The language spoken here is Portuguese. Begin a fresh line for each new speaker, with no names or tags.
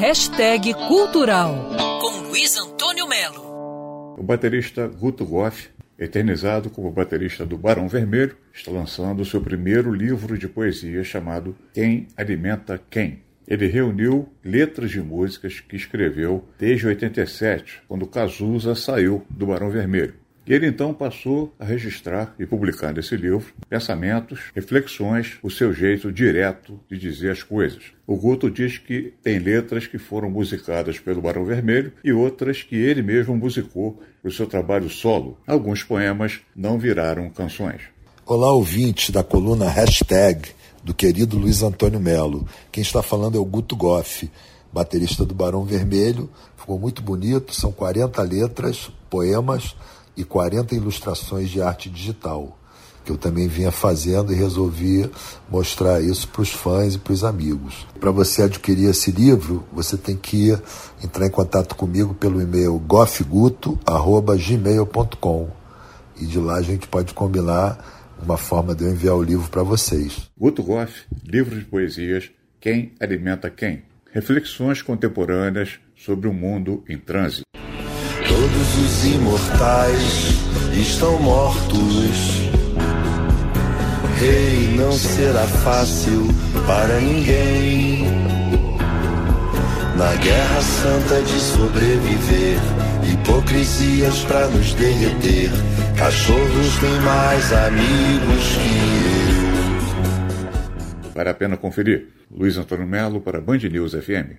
Hashtag Cultural, com Luiz Antônio Melo.
O baterista Guto Goff, eternizado como baterista do Barão Vermelho, está lançando seu primeiro livro de poesia chamado Quem Alimenta Quem. Ele reuniu letras de músicas que escreveu desde 87, quando Cazuza saiu do Barão Vermelho. Ele então passou a registrar e publicar nesse livro pensamentos, reflexões, o seu jeito direto de dizer as coisas. O Guto diz que tem letras que foram musicadas pelo Barão Vermelho e outras que ele mesmo musicou no seu trabalho solo. Alguns poemas não viraram canções.
Olá, ouvintes da coluna Hashtag do querido Luiz Antônio Melo. Quem está falando é o Guto Goff, baterista do Barão Vermelho. Ficou muito bonito, são 40 letras, poemas e 40 ilustrações de arte digital, que eu também vinha fazendo e resolvi mostrar isso para os fãs e para os amigos. Para você adquirir esse livro, você tem que entrar em contato comigo pelo e-mail gofguto@gmail.com e de lá a gente pode combinar uma forma de eu enviar o livro para vocês.
Guto Goff, livro de poesias Quem Alimenta Quem? Reflexões contemporâneas sobre o mundo em trânsito.
Todos os imortais estão mortos. Rei, não será fácil para ninguém. Na guerra santa de sobreviver, hipocrisias para nos derreter. Cachorros têm mais amigos
que eu. Vale a pena conferir. Luiz Antônio Melo para Band News FM.